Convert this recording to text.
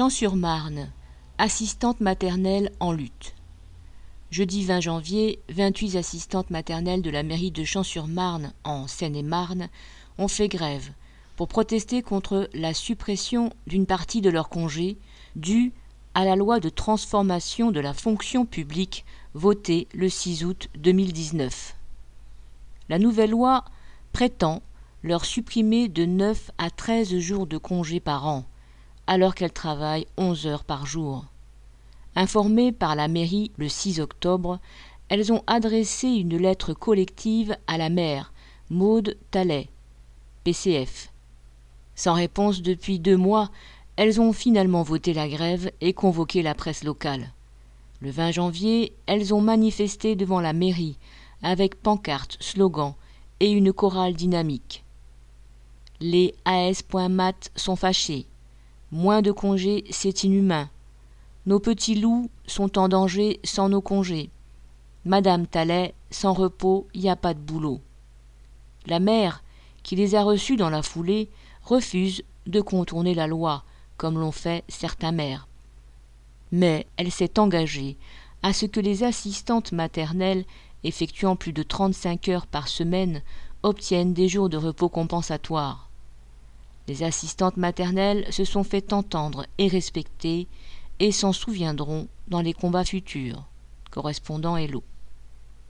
Champs-sur-Marne, assistante maternelle en lutte. Jeudi 20 janvier, 28 assistantes maternelles de la mairie de Champs-sur-Marne, en Seine-et-Marne, ont fait grève pour protester contre la suppression d'une partie de leur congé due à la loi de transformation de la fonction publique votée le 6 août 2019. La nouvelle loi prétend leur supprimer de 9 à 13 jours de congé par an, alors qu'elles travaillent 11 heures par jour. Informées par la mairie le 6 octobre, elles ont adressé une lettre collective à la maire, Maude Tallet, PCF. Sans réponse depuis deux mois, elles ont finalement voté la grève et convoqué la presse locale. Le 20 janvier, elles ont manifesté devant la mairie avec pancartes, slogans et une chorale dynamique. Les AS.mat sont fâchés. Moins de congés, c'est inhumain. Nos petits loups sont en danger sans nos congés. Madame Tallet, sans repos, y a pas de boulot. La mère, qui les a reçus dans la foulée, refuse de contourner la loi, comme l'ont fait certains maires. Mais elle s'est engagée à ce que les assistantes maternelles effectuant plus de 35 heures par semaine obtiennent des jours de repos compensatoires. Les assistantes maternelles se sont fait entendre et respecter et s'en souviendront dans les combats futurs. Correspondant Hello.